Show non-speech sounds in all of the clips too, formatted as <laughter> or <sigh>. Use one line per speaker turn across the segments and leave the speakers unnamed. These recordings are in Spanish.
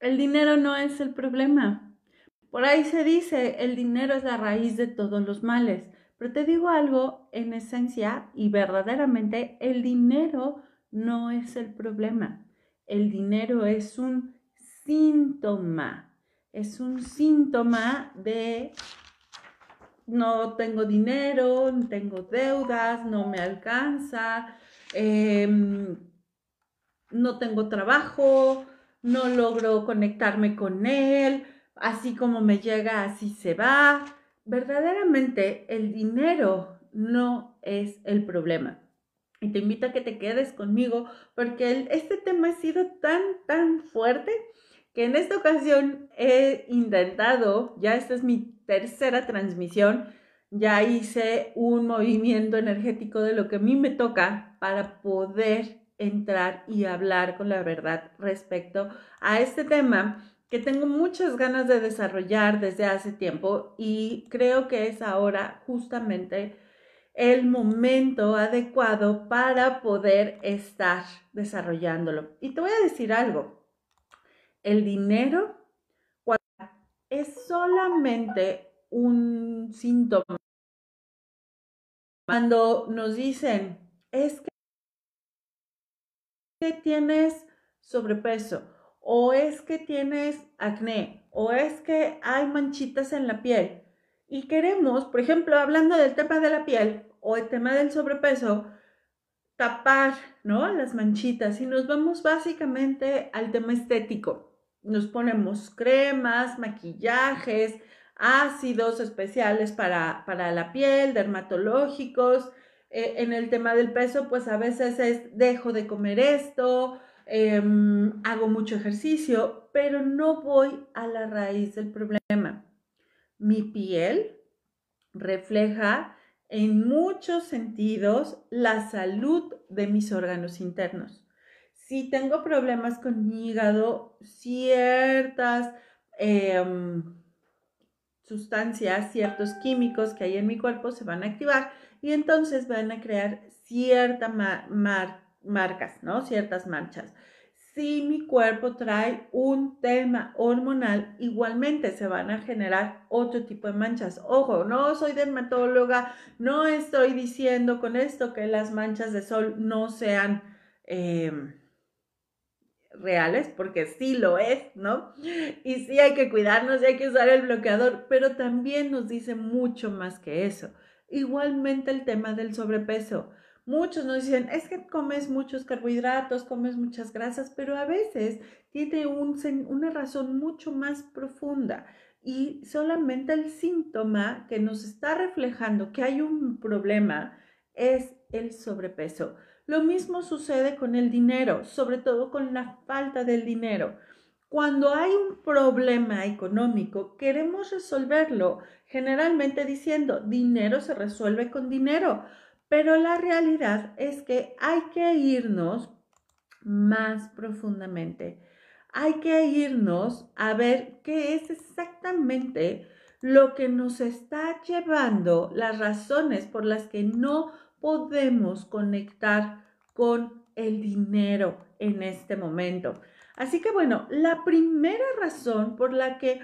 el dinero no es el problema. Por ahí se dice, el dinero es la raíz de todos los males. Pero te digo algo, en esencia y verdaderamente, el dinero no es el problema. El dinero es un síntoma. Es un síntoma de no tengo dinero, tengo deudas, no me alcanza, em, no tengo trabajo, no logro conectarme con él, así como me llega, así se va. Verdaderamente el dinero no es el problema. Y te invito a que te quedes conmigo porque este tema ha sido tan, tan fuerte que en esta ocasión he intentado, ya esta es mi tercera transmisión, ya hice un movimiento energético de lo que a mí me toca para poder entrar y hablar con la verdad respecto a este tema que tengo muchas ganas de desarrollar desde hace tiempo y creo que es ahora justamente el momento adecuado para poder estar desarrollándolo. Y te voy a decir algo, el dinero es solamente un síntoma. Cuando nos dicen, es que tienes sobrepeso, o es que tienes acné, o es que hay manchitas en la piel. Y queremos, por ejemplo, hablando del tema de la piel o el tema del sobrepeso, tapar, ¿no? Las manchitas y nos vamos básicamente al tema estético. Nos ponemos cremas, maquillajes, ácidos especiales para, para la piel, dermatológicos. Eh, en el tema del peso, pues a veces es dejo de comer esto, em, hago mucho ejercicio, pero no voy a la raíz del problema. Mi piel refleja en muchos sentidos la salud de mis órganos internos si tengo problemas con mi hígado, ciertas em, sustancias, ciertos químicos que hay en mi cuerpo se van a activar y entonces van a crear ciertas marcas, ¿no? Ciertas manchas. Si mi cuerpo trae un tema hormonal, igualmente se van a generar otro tipo de manchas. Ojo, no soy dermatóloga, no estoy diciendo con esto que las manchas de sol no sean... Em, reales, porque sí lo es, ¿no? Y sí hay que cuidarnos y hay que usar el bloqueador, pero también nos dice mucho más que eso. Igualmente el tema del sobrepeso. Muchos nos dicen, es que comes muchos carbohidratos, comes muchas grasas, pero a veces tiene una razón mucho más profunda y solamente el síntoma que nos está reflejando que hay un problema es el sobrepeso. Lo mismo sucede con el dinero, sobre todo con la falta del dinero. Cuando hay un problema económico, queremos resolverlo generalmente diciendo dinero se resuelve con dinero, pero la realidad es que hay que irnos más profundamente. Hay que irnos a ver qué es exactamente lo que nos está llevando, las razones por las que no podemos conectar con el dinero en este momento. Así que bueno, la primera razón por la que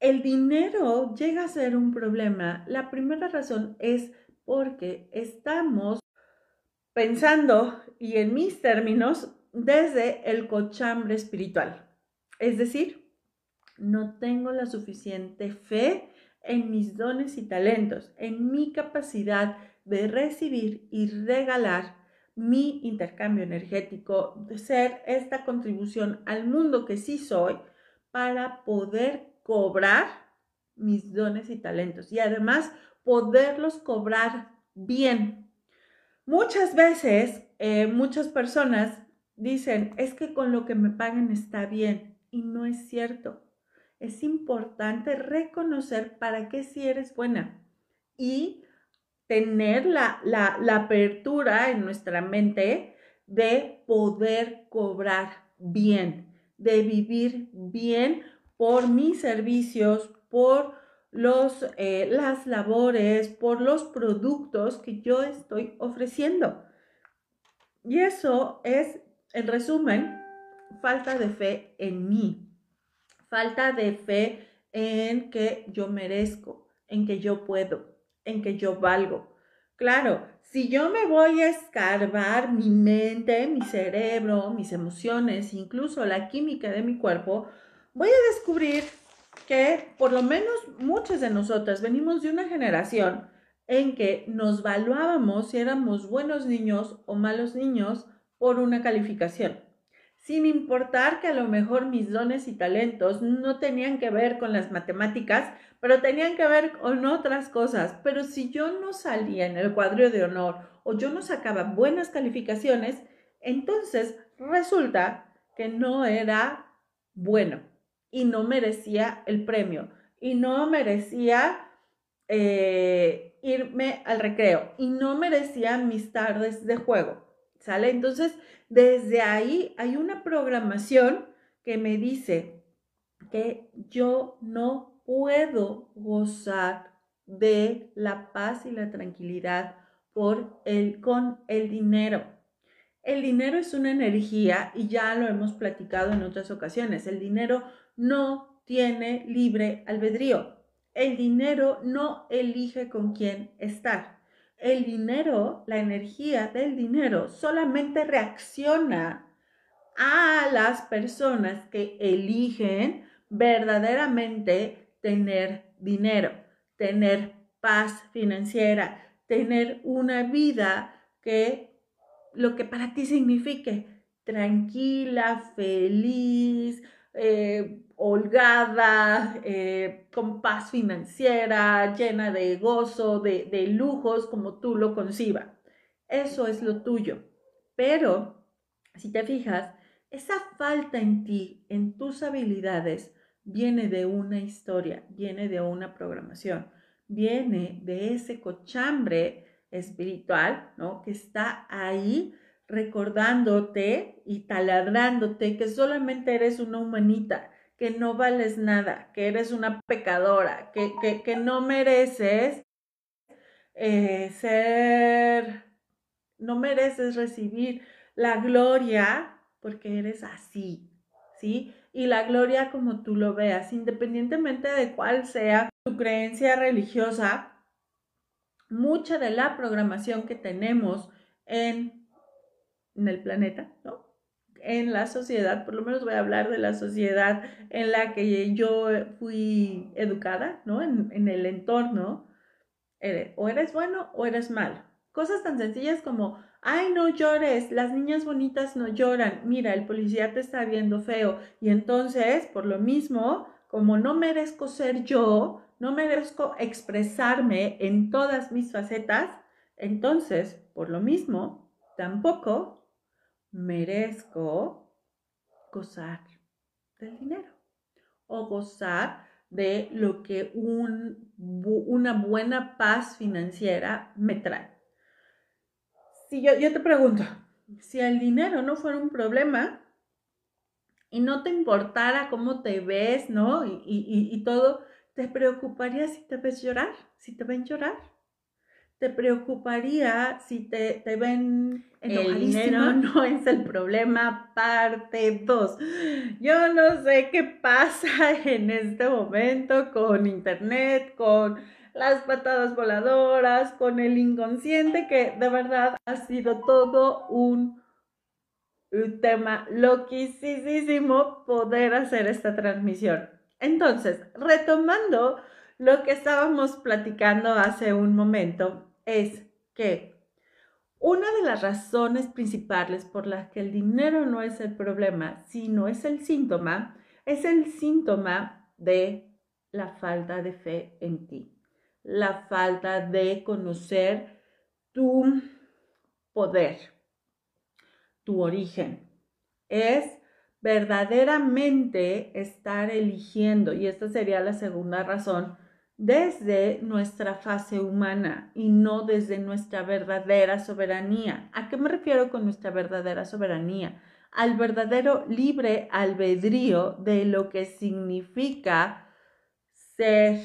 el dinero llega a ser un problema, la primera razón es porque estamos pensando, y en mis términos, desde el cochambre espiritual. Es decir, no tengo la suficiente fe en mis dones y talentos, en mi capacidad de recibir y regalar mi intercambio energético, de ser esta contribución al mundo que sí soy para poder cobrar mis dones y talentos y además poderlos cobrar bien. Muchas veces, eh, muchas personas dicen, es que con lo que me pagan está bien y no es cierto. Es importante reconocer para qué si eres buena y tener la, apertura en nuestra mente de poder cobrar bien, de vivir bien por mis servicios, por los, eh, las labores, por los productos que yo estoy ofreciendo. Y eso es, en resumen, falta de fe en mí. Falta de fe en que yo merezco, en que yo puedo, en que yo valgo. Claro, si yo me voy a escarbar mi mente, mi cerebro, mis emociones, incluso la química de mi cuerpo, voy a descubrir que por lo menos muchas de nosotras venimos de una generación en que nos valuábamos si éramos buenos niños o malos niños por una calificación, sin importar que a lo mejor mis dones y talentos no tenían que ver con las matemáticas, pero tenían que ver con otras cosas. Pero si yo no salía en el cuadro de honor o yo no sacaba buenas calificaciones, entonces resulta que no era bueno y no merecía el premio y no merecía eh, irme al recreo y no merecía mis tardes de juego. ¿Sale? Entonces, desde ahí hay una programación que me dice que yo no puedo gozar de la paz y la tranquilidad por el, con el dinero. El dinero es una energía y ya lo hemos platicado en otras ocasiones. El dinero no tiene libre albedrío. El dinero no elige con quién estar. El dinero, la energía del dinero, solamente reacciona a las personas que eligen verdaderamente tener dinero, tener paz financiera, tener una vida que lo que para ti signifique tranquila, feliz, eh, holgada, eh, con paz financiera, llena de gozo, de, de lujos, como tú lo concibas. Eso es lo tuyo. Pero, si te fijas, esa falta en ti, en tus habilidades, viene de una historia, viene de una programación, viene de ese cochambre espiritual, ¿no? Que está ahí recordándote y taladrándote que solamente eres una humanita, que no vales nada, que eres una pecadora, que, que, no mereces eh, ser, no mereces recibir la gloria porque eres así, ¿sí? Y la gloria como tú lo veas, independientemente de cuál sea tu creencia religiosa, mucha de la programación que tenemos en en el planeta, ¿no? En la sociedad, por lo menos voy a hablar de la sociedad en la que yo fui educada, ¿no? En, el entorno, o eres bueno o eres malo. Cosas tan sencillas como, ay, no llores, las niñas bonitas no lloran, mira, el policía te está viendo feo. Y entonces, por lo mismo, como no merezco ser yo, no merezco expresarme en todas mis facetas, entonces, por lo mismo, tampoco merezco gozar del dinero o gozar de lo que una buena paz financiera me trae. Si yo, te pregunto, si el dinero no fuera un problema y no te importara cómo te ves, ¿no? Y, y todo, ¿te preocuparía si te ves llorar? ¿Si te ven llorar? Te preocuparía si te, ven el dinero <laughs> no es el problema, parte 2. Yo no sé qué pasa <laughs> en este momento con internet, con las patadas voladoras, con el inconsciente, que de verdad ha sido todo un, un tema loquísimo poder hacer esta transmisión. Entonces, retomando lo que estábamos platicando hace un momento, es que una de las razones principales por las que el dinero no es el problema, sino es el síntoma, es el síntoma de la falta de fe en ti, la falta de conocer tu poder, tu origen. Es verdaderamente estar eligiendo, y esta sería la segunda razón desde nuestra fase humana y no desde nuestra verdadera soberanía. ¿A qué me refiero con nuestra verdadera soberanía? Al verdadero libre albedrío de lo que significa ser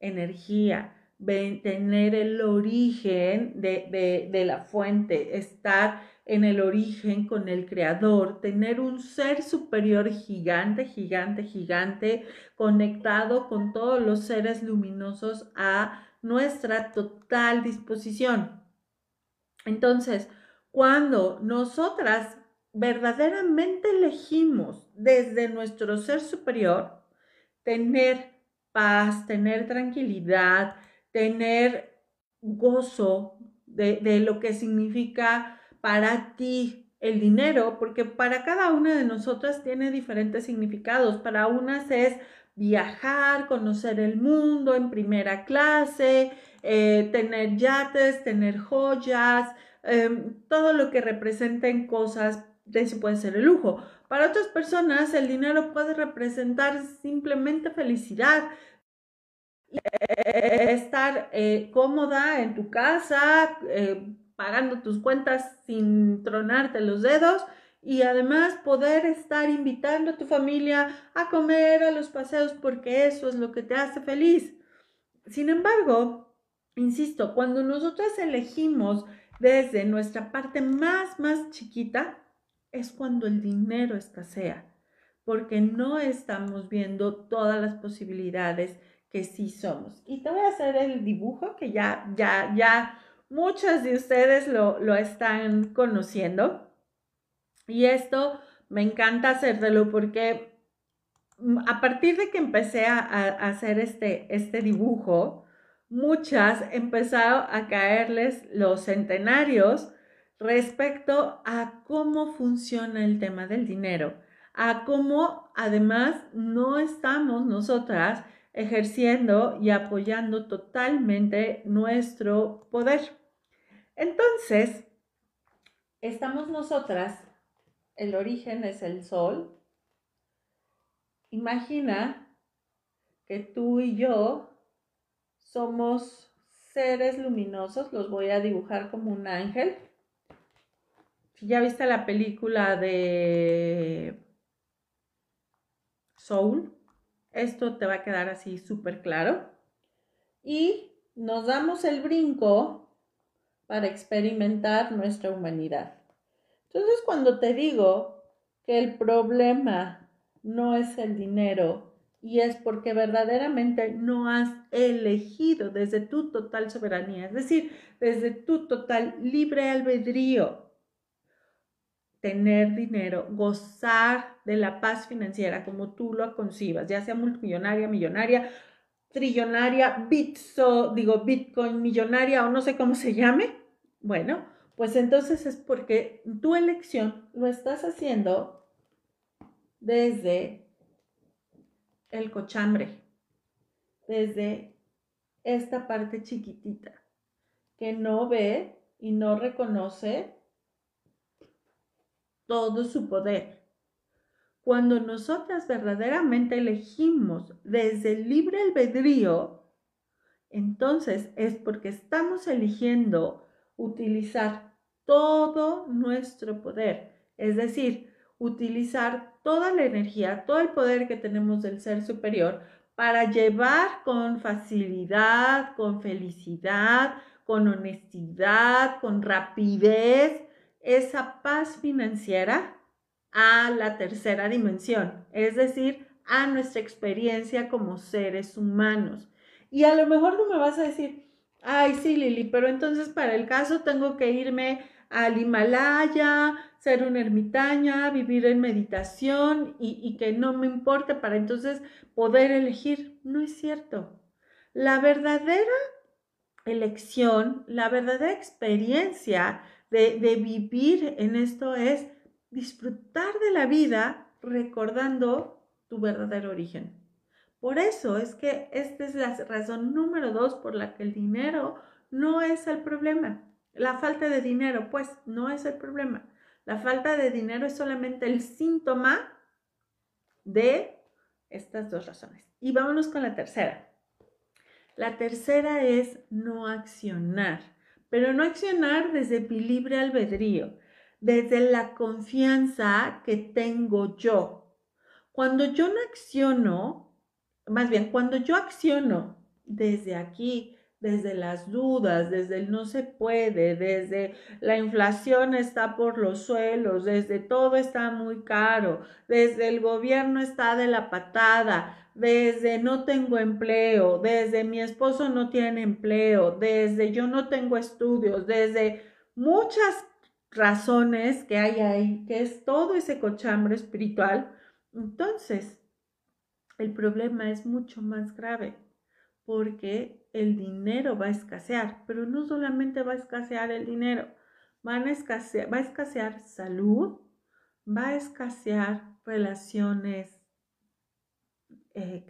energía, tener el origen de, de la fuente, estar en el origen con el creador, tener un ser superior gigante, gigante, gigante, conectado con todos los seres luminosos a nuestra total disposición. Entonces, cuando nosotras verdaderamente elegimos desde nuestro ser superior tener paz, tener tranquilidad, tener gozo de, de lo que significa para ti el dinero, porque para cada una de nosotras tiene diferentes significados. Para unas es viajar, conocer el mundo en primera clase, eh, tener yates, tener joyas, em, todo lo que representen cosas, de puede ser el lujo. Para otras personas el dinero puede representar simplemente felicidad, estar eh, cómoda en tu casa, eh, pagando tus cuentas sin tronarte los dedos y además poder estar invitando a tu familia a comer a los paseos porque eso es lo que te hace feliz. Sin embargo, insisto, cuando nosotros elegimos desde nuestra parte más, más chiquita, es cuando el dinero escasea, porque no estamos viendo todas las posibilidades que sí somos. Y te voy a hacer el dibujo que ya, ya, ya Muchas de ustedes lo, están conociendo y esto me encanta hacértelo porque mm, a partir de que empecé a, hacer este, este dibujo, muchas empezaron a caerles los centenarios respecto a cómo funciona el tema del dinero, a cómo además no estamos nosotras ejerciendo y apoyando totalmente nuestro poder. Entonces, estamos nosotras, el origen es el sol. Imagina que tú y yo somos seres luminosos, los voy a dibujar como un ángel. Si ya viste la película de Soul, esto te va a quedar así súper claro. Y nos damos el brinco para experimentar nuestra humanidad. Entonces, cuando te digo que el problema no es el dinero y es porque verdaderamente no has elegido desde tu total soberanía, es decir, desde tu total libre albedrío, tener dinero, gozar de la paz financiera como tú lo concibas, ya sea multimillonaria, millonaria, trillonaria, bitso, digo, bitcoin millonaria o no sé cómo se llame, bueno, pues entonces es porque tu elección lo estás haciendo desde el cochambre, desde esta parte chiquitita que no ve y no reconoce todo su poder. Cuando nosotras verdaderamente elegimos desde el libre albedrío, entonces es porque estamos eligiendo utilizar todo nuestro poder, es decir, utilizar toda la energía, todo el poder que tenemos del ser superior para llevar con facilidad, con felicidad, con honestidad, con rapidez esa paz financiera a la tercera dimensión, es decir, a nuestra experiencia como seres humanos. Y a lo mejor tú me vas a decir, ay, sí, Lili, pero entonces para el caso tengo que irme al Himalaya, ser una ermitaña, vivir en meditación y, y, que no me importe para entonces poder elegir. No es cierto. La verdadera elección, la verdadera experiencia de, vivir en esto es disfrutar de la vida recordando tu verdadero origen. Por eso es que esta es la razón número dos por la que el dinero no es el problema. La falta de dinero, pues, no es el problema. La falta de dinero es solamente el síntoma de estas dos razones. Y vámonos con la tercera. La tercera es no accionar pero no accionar desde mi libre albedrío, desde la confianza que tengo yo. Cuando yo no acciono, más bien, cuando yo acciono desde aquí, desde las dudas, desde el no se puede, desde la inflación está por los suelos, desde todo está muy caro, desde el gobierno está de la patada, desde no tengo empleo, desde mi esposo no tiene empleo, desde yo no tengo estudios, desde muchas razones que hay ahí, que es todo ese cochambre espiritual, entonces el problema es mucho más grave porque el dinero va a escasear, pero no solamente va a escasear el dinero, van a escasear, va a escasear salud, va a escasear relaciones eh,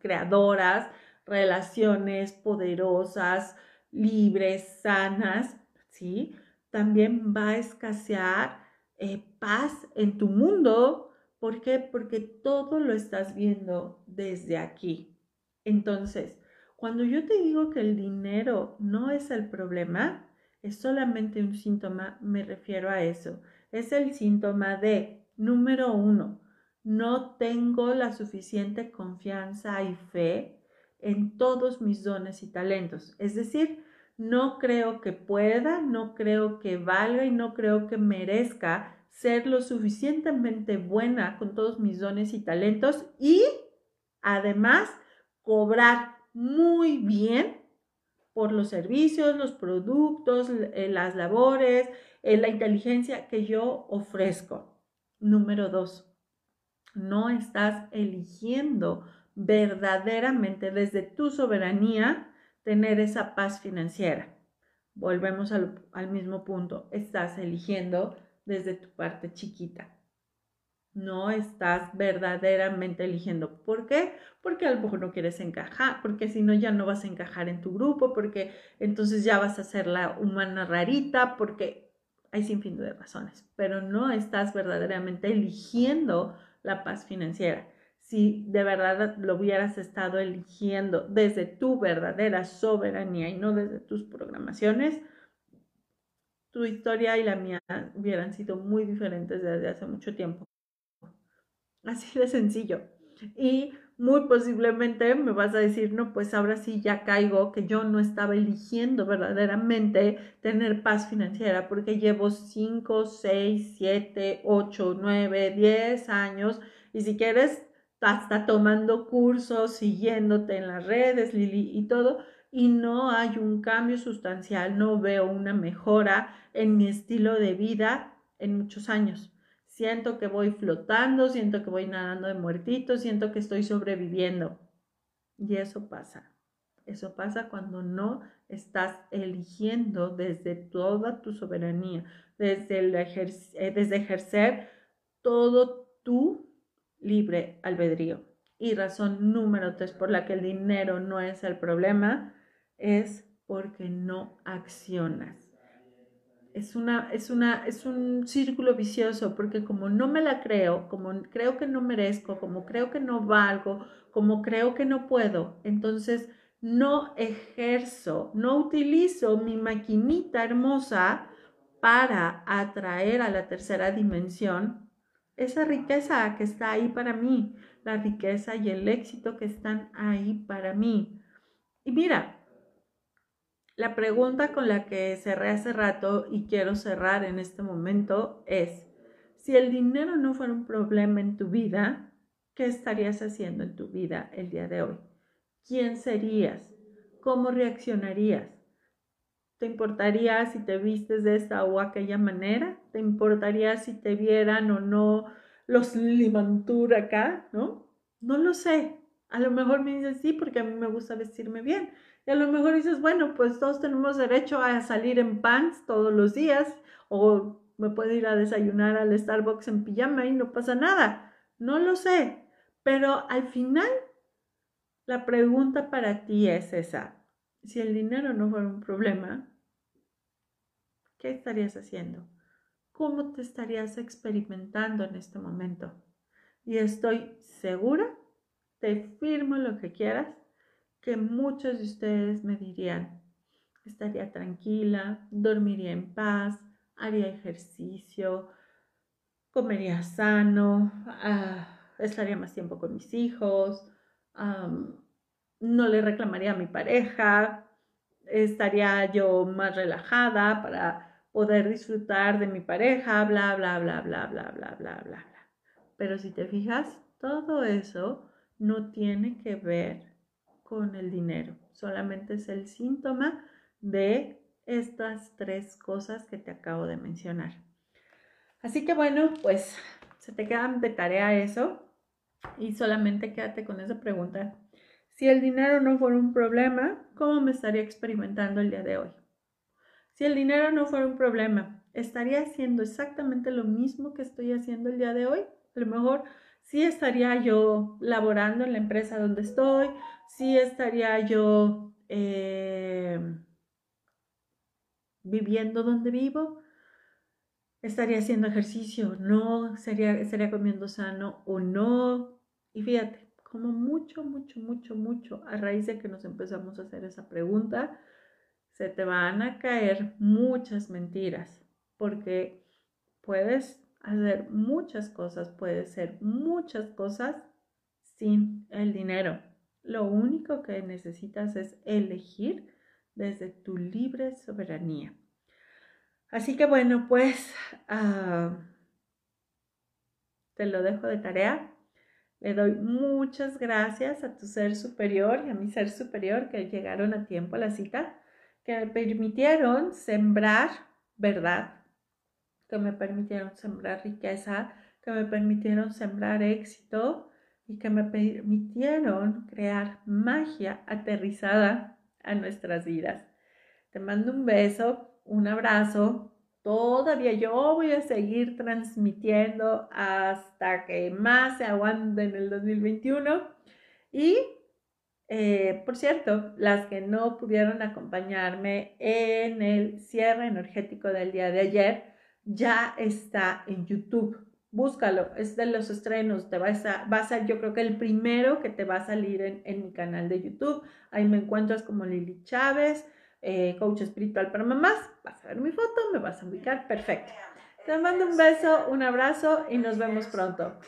creadoras, relaciones poderosas, libres, sanas, ¿sí? También va a escasear eh, paz en tu mundo. ¿Por qué? Porque todo lo estás viendo desde aquí. Entonces, cuando yo te digo que el dinero no es el problema, es solamente un síntoma, me refiero a eso. Es el síntoma de, número uno, no tengo la suficiente confianza y fe en todos mis dones y talentos. Es decir, no creo que pueda, no creo que valga y no creo que merezca ser lo suficientemente buena con todos mis dones y talentos y además cobrar muy bien por los servicios, los productos, eh, las labores, eh, la inteligencia que yo ofrezco. Número dos, no estás eligiendo verdaderamente desde tu soberanía tener esa paz financiera. Volvemos al, mismo punto, estás eligiendo desde tu parte chiquita no estás verdaderamente eligiendo. ¿Por qué? Porque a lo mejor no quieres encajar, porque si no ya no vas a encajar en tu grupo, porque entonces ya vas a ser la humana rarita, porque hay sin fin de razones, pero no estás verdaderamente eligiendo la paz financiera. Si de verdad lo hubieras estado eligiendo desde tu verdadera soberanía y no desde tus programaciones, tu historia y la mía hubieran sido muy diferentes desde hace mucho tiempo. Así de sencillo. Y muy posiblemente me vas a decir, no, pues ahora sí ya caigo que yo no estaba eligiendo verdaderamente tener paz financiera porque llevo 5, 6, 7, 8, 9, 10 años y si quieres hasta tomando cursos, siguiéndote en las redes, Lili, y todo, y no hay un cambio sustancial, no veo una mejora en mi estilo de vida en muchos años siento que voy flotando, siento que voy nadando de muertito, siento que estoy sobreviviendo. Y eso pasa. Eso pasa cuando no estás eligiendo desde toda tu soberanía, desde, el eh, desde ejercer todo tu libre albedrío. Y razón número tres por la que el dinero no es el problema es porque no accionas es, una, es, una, es un círculo vicioso porque como no me la creo, como creo que no merezco, como creo que no valgo, como creo que no puedo, entonces no ejerzo, no utilizo mi maquinita hermosa para atraer a la tercera dimensión esa riqueza que está ahí para mí, la riqueza y el éxito que están ahí para mí. Y mira, la pregunta con la que cerré hace rato y quiero cerrar en este momento es, si el dinero no fuera un problema en tu vida, ¿qué estarías haciendo en tu vida el día de hoy? ¿Quién serías? ¿Cómo reaccionarías? ¿Te importaría si te vistes de esta o aquella manera? ¿Te importaría si te vieran o no los limantur acá? ¿No? No lo sé. A lo mejor me dices sí porque a mí me gusta vestirme bien. Y a lo mejor dices, bueno, pues todos tenemos derecho a salir en pants todos los días o me puedo ir a desayunar al Starbucks en pijama y no pasa nada. No lo sé, pero al final la pregunta para ti es esa. Si el dinero no fuera un problema, ¿qué estarías haciendo? ¿Cómo te estarías experimentando en este momento? Y estoy segura, te firmo lo que quieras, que muchos de ustedes me dirían, estaría tranquila, dormiría en paz, haría ejercicio, comería sano, ah, estaría más tiempo con mis hijos, no le reclamaría a mi pareja, estaría yo más relajada para poder disfrutar de mi pareja, bla, bla, bla, bla, bla, bla, bla, bla, bla. Pero si te fijas, todo eso no tiene que ver con el dinero, solamente es el síntoma de estas tres cosas que te acabo de mencionar. Así que bueno, pues se te quedan de tarea eso y solamente quédate con esa pregunta. Si el dinero no fuera un problema, ¿cómo me estaría experimentando el día de hoy? Si el dinero no fuera un problema, ¿estaría haciendo exactamente lo mismo que estoy haciendo el día de hoy? A lo mejor sí estaría yo laborando en la empresa donde estoy, sí estaría yo eh, viviendo donde vivo, estaría haciendo ejercicio, no, estaría comiendo sano o no. Y fíjate, como mucho, mucho, mucho, mucho, a raíz de que nos empezamos a hacer esa pregunta, se te van a caer muchas mentiras, porque puedes hacer muchas cosas, puedes ser muchas cosas sin el dinero. Lo único que necesitas es elegir desde tu libre soberanía. Así que bueno, pues ah, te lo dejo de tarea. Le doy muchas gracias a tu ser superior y a mi ser superior que llegaron a tiempo a la cita, que me permitieron sembrar verdad, que me permitieron sembrar riqueza, que me permitieron sembrar éxito y que me permitieron crear magia aterrizada a nuestras vidas. Te mando un beso, un abrazo. Todavía yo voy a seguir transmitiendo hasta que más se aguante en el 2021. Y, eh, por cierto, las que no pudieron acompañarme en el cierre energético del día de ayer, ya está en YouTube. Búscalo, es de los estrenos, te vas a, va a ser yo creo que el primero que te va a salir en, en mi canal de YouTube. Ahí me encuentras como Lili Chávez. Eh, coach espiritual para mamás, vas a ver mi foto, me vas a ubicar, perfecto. Te mando un beso, un abrazo y nos vemos pronto.